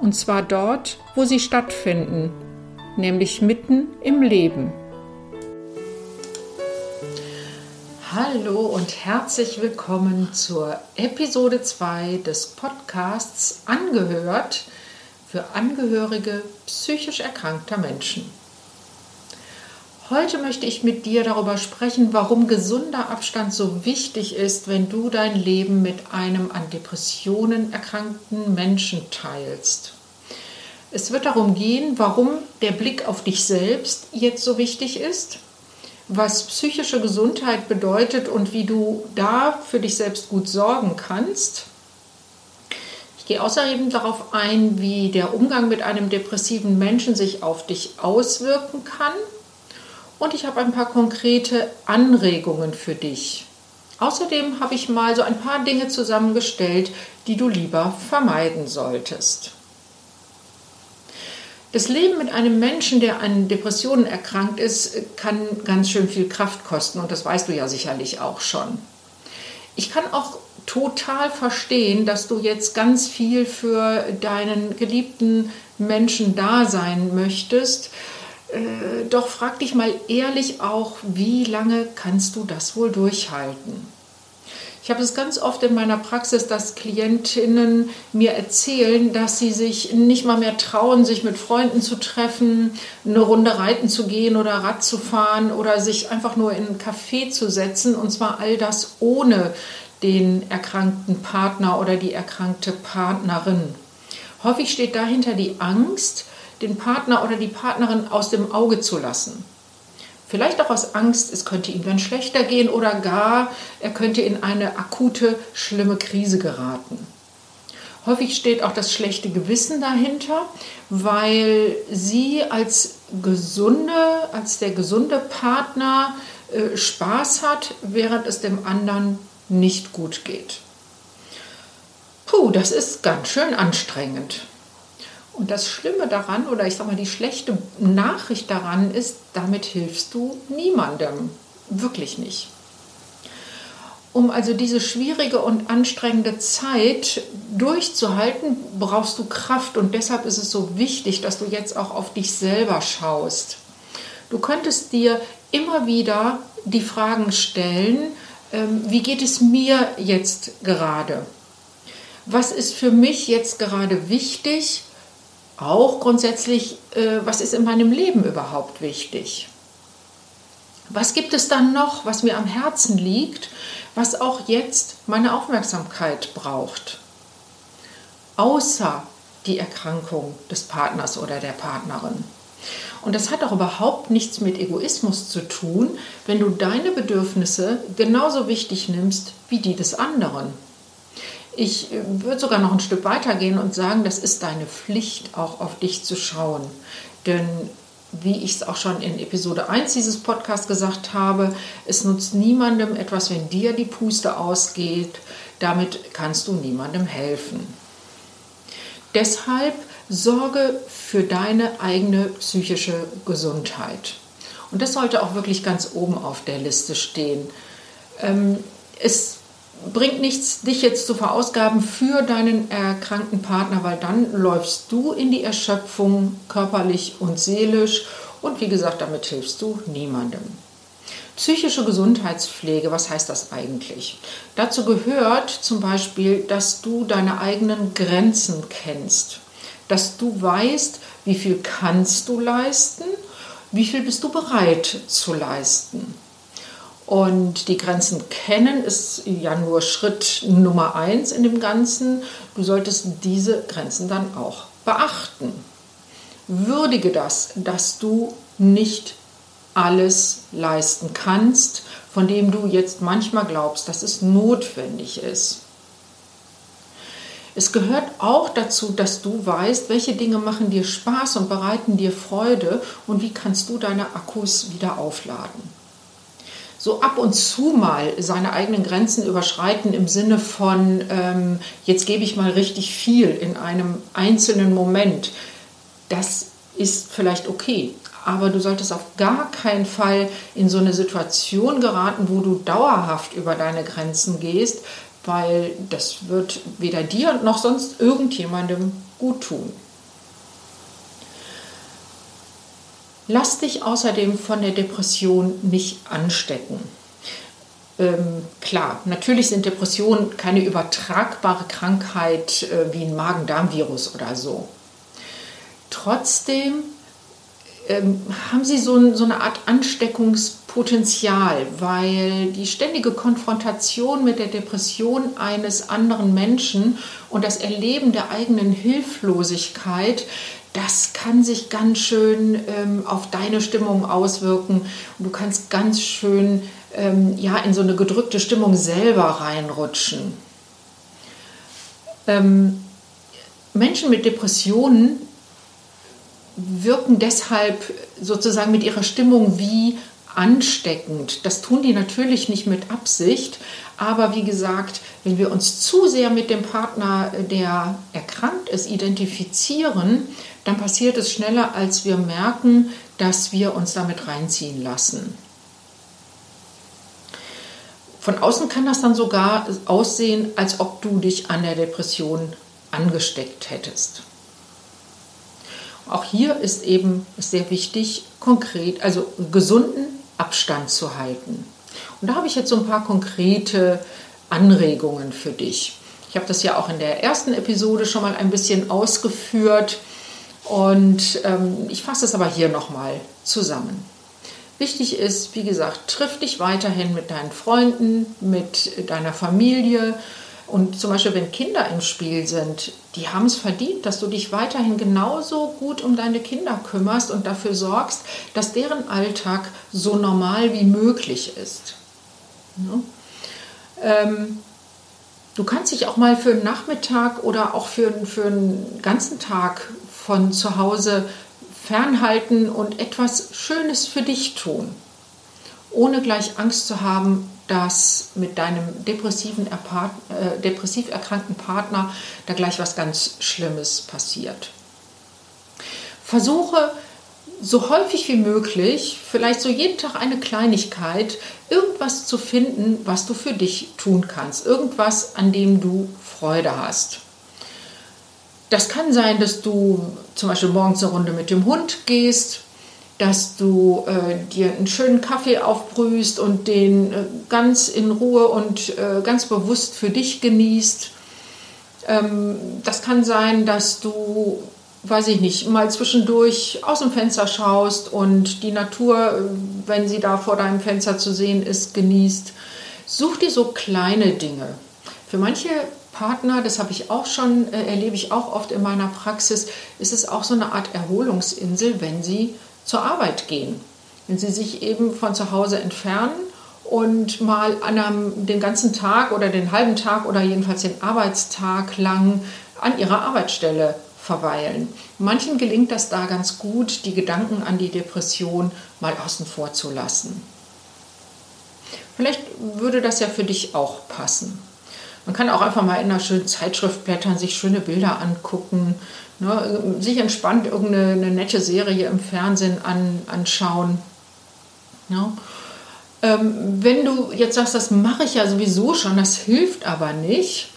und zwar dort, wo sie stattfinden, nämlich mitten im Leben. Hallo und herzlich willkommen zur Episode 2 des Podcasts Angehört für Angehörige psychisch erkrankter Menschen. Heute möchte ich mit dir darüber sprechen, warum gesunder Abstand so wichtig ist, wenn du dein Leben mit einem an Depressionen erkrankten Menschen teilst. Es wird darum gehen, warum der Blick auf dich selbst jetzt so wichtig ist, was psychische Gesundheit bedeutet und wie du da für dich selbst gut sorgen kannst. Ich gehe außerdem darauf ein, wie der Umgang mit einem depressiven Menschen sich auf dich auswirken kann und ich habe ein paar konkrete Anregungen für dich. Außerdem habe ich mal so ein paar Dinge zusammengestellt, die du lieber vermeiden solltest. Das Leben mit einem Menschen, der an Depressionen erkrankt ist, kann ganz schön viel Kraft kosten und das weißt du ja sicherlich auch schon. Ich kann auch total verstehen, dass du jetzt ganz viel für deinen geliebten Menschen da sein möchtest äh, doch frag dich mal ehrlich auch, wie lange kannst du das wohl durchhalten? Ich habe es ganz oft in meiner Praxis, dass Klientinnen mir erzählen, dass sie sich nicht mal mehr trauen, sich mit Freunden zu treffen, eine Runde reiten zu gehen oder Rad zu fahren oder sich einfach nur in ein Café zu setzen. Und zwar all das ohne den erkrankten Partner oder die erkrankte Partnerin. Häufig steht dahinter die Angst, den Partner oder die Partnerin aus dem Auge zu lassen. Vielleicht auch aus Angst, es könnte ihm dann schlechter gehen oder gar er könnte in eine akute, schlimme Krise geraten. Häufig steht auch das schlechte Gewissen dahinter, weil sie als gesunde, als der gesunde Partner äh, Spaß hat, während es dem anderen nicht gut geht. Puh, das ist ganz schön anstrengend. Und das Schlimme daran, oder ich sag mal, die schlechte Nachricht daran ist, damit hilfst du niemandem. Wirklich nicht. Um also diese schwierige und anstrengende Zeit durchzuhalten, brauchst du Kraft und deshalb ist es so wichtig, dass du jetzt auch auf dich selber schaust. Du könntest dir immer wieder die Fragen stellen, ähm, wie geht es mir jetzt gerade? Was ist für mich jetzt gerade wichtig? Auch grundsätzlich, äh, was ist in meinem Leben überhaupt wichtig? Was gibt es dann noch, was mir am Herzen liegt, was auch jetzt meine Aufmerksamkeit braucht? Außer die Erkrankung des Partners oder der Partnerin. Und das hat auch überhaupt nichts mit Egoismus zu tun, wenn du deine Bedürfnisse genauso wichtig nimmst wie die des anderen. Ich äh, würde sogar noch ein Stück weiter gehen und sagen, das ist deine Pflicht, auch auf dich zu schauen. Denn wie ich es auch schon in Episode 1 dieses Podcasts gesagt habe, es nutzt niemandem etwas, wenn dir die Puste ausgeht. Damit kannst du niemandem helfen. Deshalb sorge für deine eigene psychische Gesundheit. Und das sollte auch wirklich ganz oben auf der Liste stehen. Ähm, es bringt nichts, dich jetzt zu verausgaben für deinen erkrankten Partner, weil dann läufst du in die Erschöpfung körperlich und seelisch und wie gesagt, damit hilfst du niemandem. Psychische Gesundheitspflege, was heißt das eigentlich? Dazu gehört zum Beispiel, dass du deine eigenen Grenzen kennst, dass du weißt, wie viel kannst du leisten, wie viel bist du bereit zu leisten. Und die Grenzen kennen ist ja nur Schritt Nummer eins in dem Ganzen. Du solltest diese Grenzen dann auch beachten. Würdige das, dass du nicht alles leisten kannst, von dem du jetzt manchmal glaubst, dass es notwendig ist. Es gehört auch dazu, dass du weißt, welche Dinge machen dir Spaß und bereiten dir Freude und wie kannst du deine Akkus wieder aufladen. So ab und zu mal seine eigenen Grenzen überschreiten im Sinne von, ähm, jetzt gebe ich mal richtig viel in einem einzelnen Moment, das ist vielleicht okay. Aber du solltest auf gar keinen Fall in so eine Situation geraten, wo du dauerhaft über deine Grenzen gehst, weil das wird weder dir noch sonst irgendjemandem gut tun. Lass dich außerdem von der Depression nicht anstecken. Ähm, klar, natürlich sind Depressionen keine übertragbare Krankheit äh, wie ein Magen-Darm-Virus oder so. Trotzdem ähm, haben sie so, so eine Art Ansteckungspotenzial, weil die ständige Konfrontation mit der Depression eines anderen Menschen und das Erleben der eigenen Hilflosigkeit, das kann sich ganz schön ähm, auf deine Stimmung auswirken und du kannst ganz schön ähm, ja, in so eine gedrückte Stimmung selber reinrutschen. Ähm, Menschen mit Depressionen wirken deshalb sozusagen mit ihrer Stimmung wie ansteckend. Das tun die natürlich nicht mit Absicht, aber wie gesagt, wenn wir uns zu sehr mit dem Partner, der erkrankt ist, identifizieren, dann passiert es schneller, als wir merken, dass wir uns damit reinziehen lassen. Von außen kann das dann sogar aussehen, als ob du dich an der Depression angesteckt hättest. Auch hier ist eben sehr wichtig, konkret, also gesunden Abstand zu halten. Und da habe ich jetzt so ein paar konkrete Anregungen für dich. Ich habe das ja auch in der ersten Episode schon mal ein bisschen ausgeführt und ähm, ich fasse es aber hier nochmal zusammen. Wichtig ist, wie gesagt, triff dich weiterhin mit deinen Freunden, mit deiner Familie. Und zum Beispiel, wenn Kinder im Spiel sind, die haben es verdient, dass du dich weiterhin genauso gut um deine Kinder kümmerst und dafür sorgst, dass deren Alltag so normal wie möglich ist. Ja? Ähm, du kannst dich auch mal für einen Nachmittag oder auch für, für einen ganzen Tag von zu Hause fernhalten und etwas Schönes für dich tun, ohne gleich Angst zu haben, dass mit deinem depressiven, äh, depressiv erkrankten Partner da gleich was ganz Schlimmes passiert. Versuche so häufig wie möglich, vielleicht so jeden Tag eine Kleinigkeit, irgendwas zu finden, was du für dich tun kannst, irgendwas, an dem du Freude hast. Das kann sein, dass du zum Beispiel morgens eine Runde mit dem Hund gehst, dass du äh, dir einen schönen Kaffee aufbrühst und den äh, ganz in Ruhe und äh, ganz bewusst für dich genießt. Ähm, das kann sein, dass du, weiß ich nicht, mal zwischendurch aus dem Fenster schaust und die Natur, äh, wenn sie da vor deinem Fenster zu sehen ist, genießt. Such dir so kleine Dinge. Für manche Partner, das habe ich auch schon, äh, erlebe ich auch oft in meiner Praxis, ist es auch so eine Art Erholungsinsel, wenn sie zur Arbeit gehen. Wenn sie sich eben von zu Hause entfernen und mal an einem, den ganzen Tag oder den halben Tag oder jedenfalls den Arbeitstag lang an ihrer Arbeitsstelle verweilen. Manchen gelingt das da ganz gut, die Gedanken an die Depression mal außen vor zu lassen. Vielleicht würde das ja für dich auch passen. Man kann auch einfach mal in einer schönen Zeitschrift blättern, sich schöne Bilder angucken, ne, sich entspannt irgendeine nette Serie im Fernsehen an, anschauen. Ja. Ähm, wenn du jetzt sagst, das mache ich ja sowieso schon, das hilft aber nicht,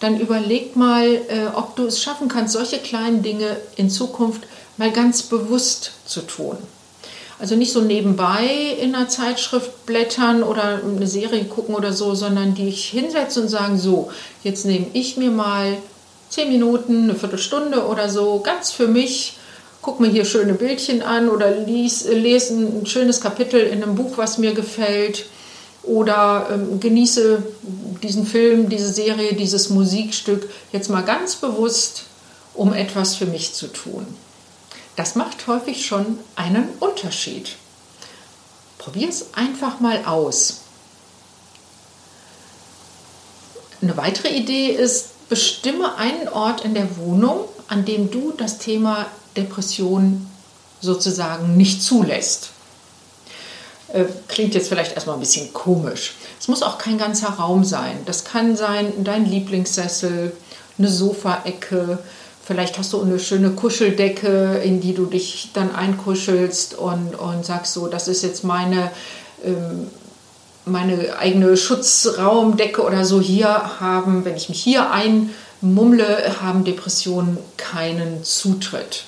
dann überleg mal, äh, ob du es schaffen kannst, solche kleinen Dinge in Zukunft mal ganz bewusst zu tun. Also nicht so nebenbei in einer Zeitschrift blättern oder eine Serie gucken oder so, sondern die ich hinsetze und sagen, so, jetzt nehme ich mir mal zehn Minuten, eine Viertelstunde oder so, ganz für mich, guck mir hier schöne Bildchen an oder lese ein schönes Kapitel in einem Buch, was mir gefällt oder ähm, genieße diesen Film, diese Serie, dieses Musikstück jetzt mal ganz bewusst, um etwas für mich zu tun. Das macht häufig schon einen Unterschied. Probier es einfach mal aus. Eine weitere Idee ist, bestimme einen Ort in der Wohnung, an dem du das Thema Depression sozusagen nicht zulässt. Äh, klingt jetzt vielleicht erstmal ein bisschen komisch. Es muss auch kein ganzer Raum sein. Das kann sein dein Lieblingssessel, eine Sofaecke, vielleicht hast du eine schöne Kuscheldecke, in die du dich dann einkuschelst und, und sagst so, das ist jetzt meine, ähm, meine eigene Schutzraumdecke oder so. Hier haben, wenn ich mich hier einmummle, haben Depressionen keinen Zutritt.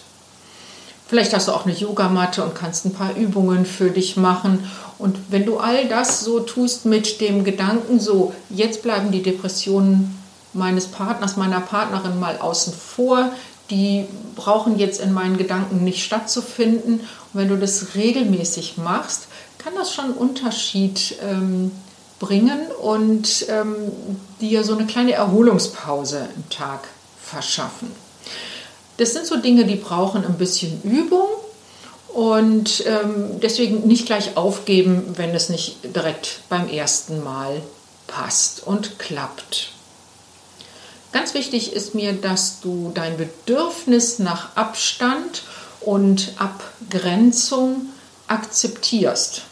Vielleicht hast du auch eine Yogamatte und kannst ein paar Übungen für dich machen. Und wenn du all das so tust mit dem Gedanken, so jetzt bleiben die Depressionen meines Partners, meiner Partnerin mal außen vor, die brauchen jetzt in meinen Gedanken nicht stattzufinden. Und wenn du das regelmäßig machst, kann das schon einen Unterschied ähm, bringen und ähm, dir so eine kleine Erholungspause im Tag verschaffen. Das sind so Dinge, die brauchen ein bisschen Übung und ähm, deswegen nicht gleich aufgeben, wenn es nicht direkt beim ersten Mal passt und klappt. Ganz wichtig ist mir, dass du dein Bedürfnis nach Abstand und Abgrenzung akzeptierst.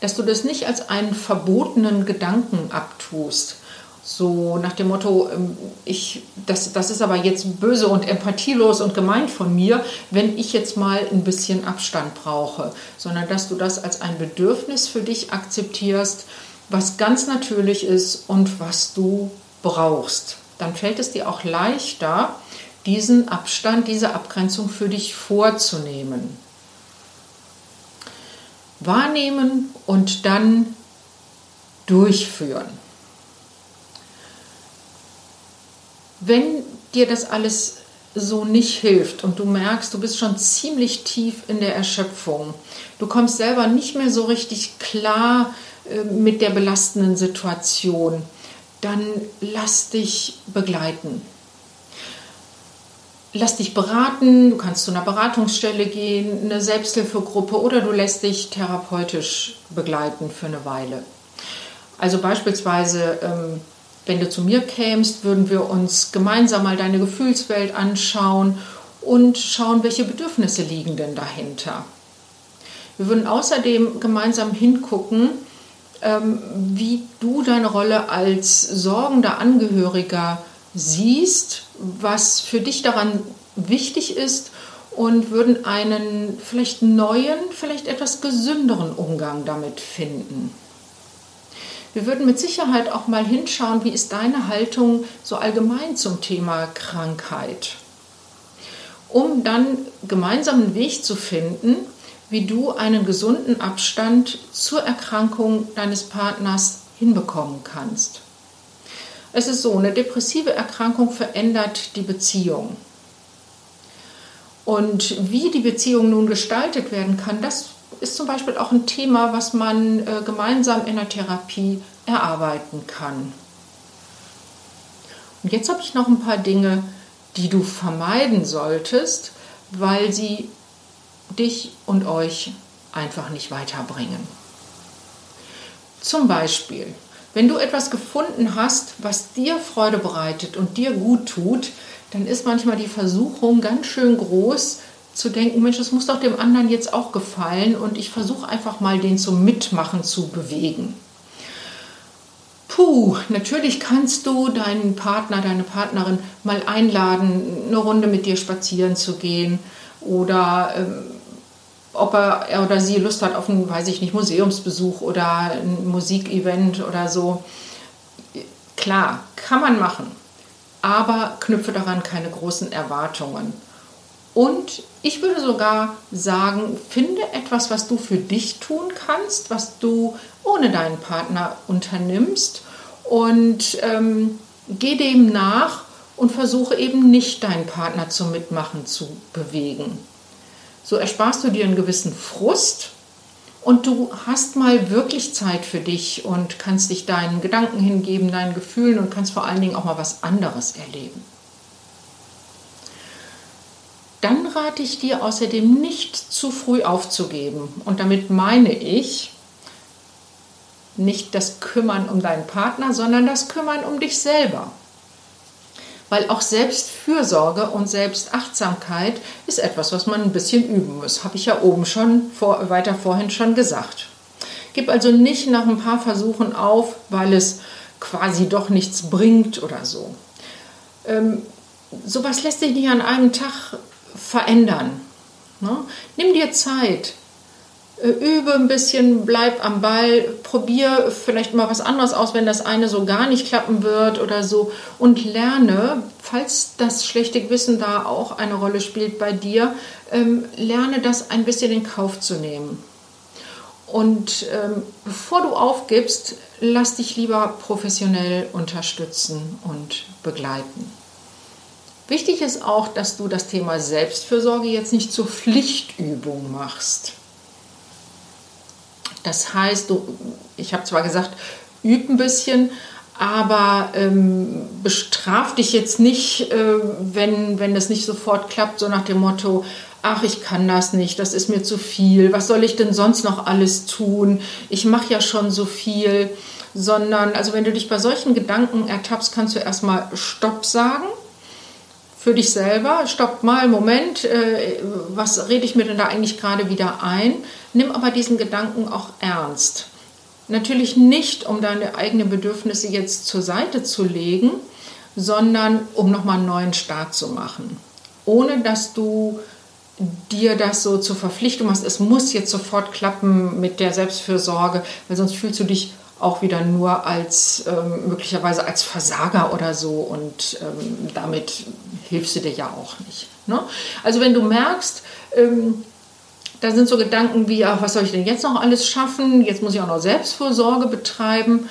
Dass du das nicht als einen verbotenen Gedanken abtust, so nach dem Motto, ähm, ich, das, das ist aber jetzt böse und empathielos und gemeint von mir, wenn ich jetzt mal ein bisschen Abstand brauche, sondern dass du das als ein Bedürfnis für dich akzeptierst, was ganz natürlich ist und was du brauchst. Dann fällt es dir auch leichter, diesen Abstand, diese Abgrenzung für dich vorzunehmen. Wahrnehmen und dann durchführen. Wenn dir das alles so nicht hilft und du merkst, du bist schon ziemlich tief in der Erschöpfung, du kommst selber nicht mehr so richtig klar äh, mit der belastenden Situation, dann lass dich begleiten. Lass dich beraten, du kannst zu einer Beratungsstelle gehen, eine Selbsthilfegruppe oder du lässt dich therapeutisch begleiten für eine Weile. Also beispielsweise ähm, wenn du zu mir kämst, würden wir uns gemeinsam mal deine Gefühlswelt anschauen und schauen, welche Bedürfnisse liegen denn dahinter. Wir würden außerdem gemeinsam hingucken, ähm, wie du deine Rolle als sorgender Angehöriger siehst, was für dich daran wichtig ist und würden einen vielleicht neuen, vielleicht etwas gesünderen Umgang damit finden. Wir würden mit Sicherheit auch mal hinschauen, wie ist deine Haltung so allgemein zum Thema Krankheit, um dann gemeinsam einen Weg zu finden, wie du einen gesunden Abstand zur Erkrankung deines Partners hinbekommen kannst. Es ist so, eine depressive Erkrankung verändert die Beziehung. Und wie die Beziehung nun gestaltet werden kann, das ist zum Beispiel auch ein Thema, was man äh, gemeinsam in der Therapie erarbeiten kann. Und jetzt habe ich noch ein paar Dinge, die du vermeiden solltest, weil sie dich und euch einfach nicht weiterbringen. Zum Beispiel, wenn du etwas gefunden hast, was dir Freude bereitet und dir gut tut, dann ist manchmal die Versuchung ganz schön groß, zu denken, Mensch, es muss doch dem anderen jetzt auch gefallen und ich versuche einfach mal den zum Mitmachen zu bewegen. Puh, natürlich kannst du deinen Partner, deine Partnerin mal einladen, eine Runde mit dir spazieren zu gehen oder ähm, ob er, er oder sie Lust hat auf einen, weiß ich nicht, Museumsbesuch oder ein Musikevent oder so. Klar, kann man machen, aber knüpfe daran keine großen Erwartungen. Und ich würde sogar sagen, finde etwas, was du für dich tun kannst, was du ohne deinen Partner unternimmst und ähm, geh dem nach und versuche eben nicht deinen Partner zum Mitmachen zu bewegen. So ersparst du dir einen gewissen Frust und du hast mal wirklich Zeit für dich und kannst dich deinen Gedanken hingeben, deinen Gefühlen und kannst vor allen Dingen auch mal was anderes erleben dann rate ich dir außerdem nicht zu früh aufzugeben. Und damit meine ich nicht das Kümmern um deinen Partner, sondern das Kümmern um dich selber. Weil auch Selbstfürsorge und Selbstachtsamkeit ist etwas, was man ein bisschen üben muss. Habe ich ja oben schon vor, weiter vorhin schon gesagt. Gib also nicht nach ein paar Versuchen auf, weil es quasi doch nichts bringt oder so. Ähm, sowas lässt sich nicht an einem Tag verändern. Ne? Nimm dir Zeit, übe ein bisschen, bleib am Ball, probier vielleicht mal was anderes aus, wenn das eine so gar nicht klappen wird oder so und lerne, falls das schlechte Gewissen da auch eine Rolle spielt bei dir, ähm, lerne das ein bisschen in Kauf zu nehmen. Und ähm, bevor du aufgibst, lass dich lieber professionell unterstützen und begleiten. Wichtig ist auch, dass du das Thema Selbstfürsorge jetzt nicht zur Pflichtübung machst. Das heißt, du, ich habe zwar gesagt, üb ein bisschen, aber ähm, bestraf dich jetzt nicht, äh, wenn, wenn das nicht sofort klappt, so nach dem Motto, ach, ich kann das nicht, das ist mir zu viel, was soll ich denn sonst noch alles tun, ich mache ja schon so viel, sondern, also wenn du dich bei solchen Gedanken ertappst, kannst du erstmal Stopp sagen für dich selber, stopp mal, Moment, äh, was rede ich mir denn da eigentlich gerade wieder ein? Nimm aber diesen Gedanken auch ernst. Natürlich nicht, um deine eigenen Bedürfnisse jetzt zur Seite zu legen, sondern um nochmal einen neuen Start zu machen. Ohne dass du dir das so zur Verpflichtung hast, es muss jetzt sofort klappen mit der Selbstfürsorge, weil sonst fühlst du dich auch wieder nur als ähm, möglicherweise als Versager oder so und ähm, damit hilfst du dir ja auch nicht. Ne? Also wenn du merkst, ähm, da sind so Gedanken wie, ach, was soll ich denn jetzt noch alles schaffen? Jetzt muss ich auch noch Selbstvorsorge betreiben.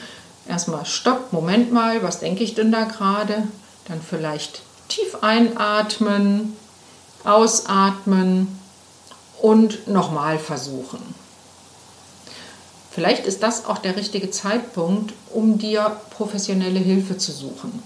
Erstmal stopp, Moment mal, was denke ich denn da gerade? Dann vielleicht tief einatmen, ausatmen und nochmal versuchen. Vielleicht ist das auch der richtige Zeitpunkt, um dir professionelle Hilfe zu suchen.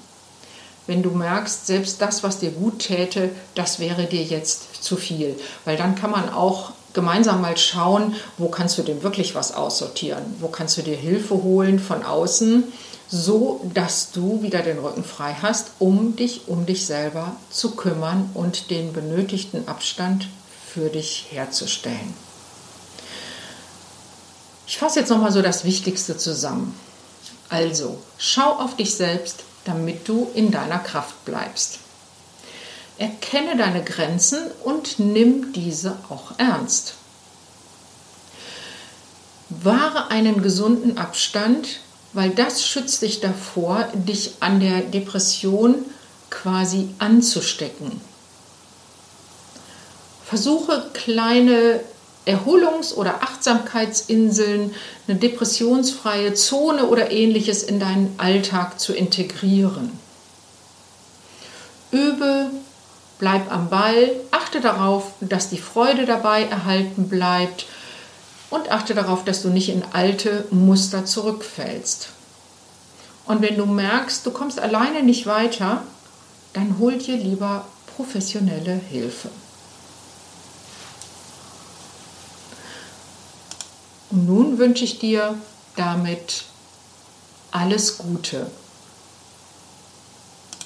Wenn du merkst, selbst das, was dir gut täte, das wäre dir jetzt zu viel. Weil dann kann man auch gemeinsam mal schauen, wo kannst du denn wirklich was aussortieren? Wo kannst du dir Hilfe holen von außen, so dass du wieder den Rücken frei hast, um dich um dich selber zu kümmern und den benötigten Abstand für dich herzustellen. Ich fasse jetzt nochmal so das Wichtigste zusammen. Also, schau auf dich selbst, damit du in deiner Kraft bleibst. Erkenne deine Grenzen und nimm diese auch ernst. Wahre einen gesunden Abstand, weil das schützt dich davor, dich an der Depression quasi anzustecken. Versuche kleine Erholungs- oder Achtsamkeitsinseln, eine depressionsfreie Zone oder ähnliches in deinen Alltag zu integrieren. Übe, bleib am Ball, achte darauf, dass die Freude dabei erhalten bleibt und achte darauf, dass du nicht in alte Muster zurückfällst. Und wenn du merkst, du kommst alleine nicht weiter, dann hol dir lieber professionelle Hilfe. Und nun wünsche ich dir damit alles Gute.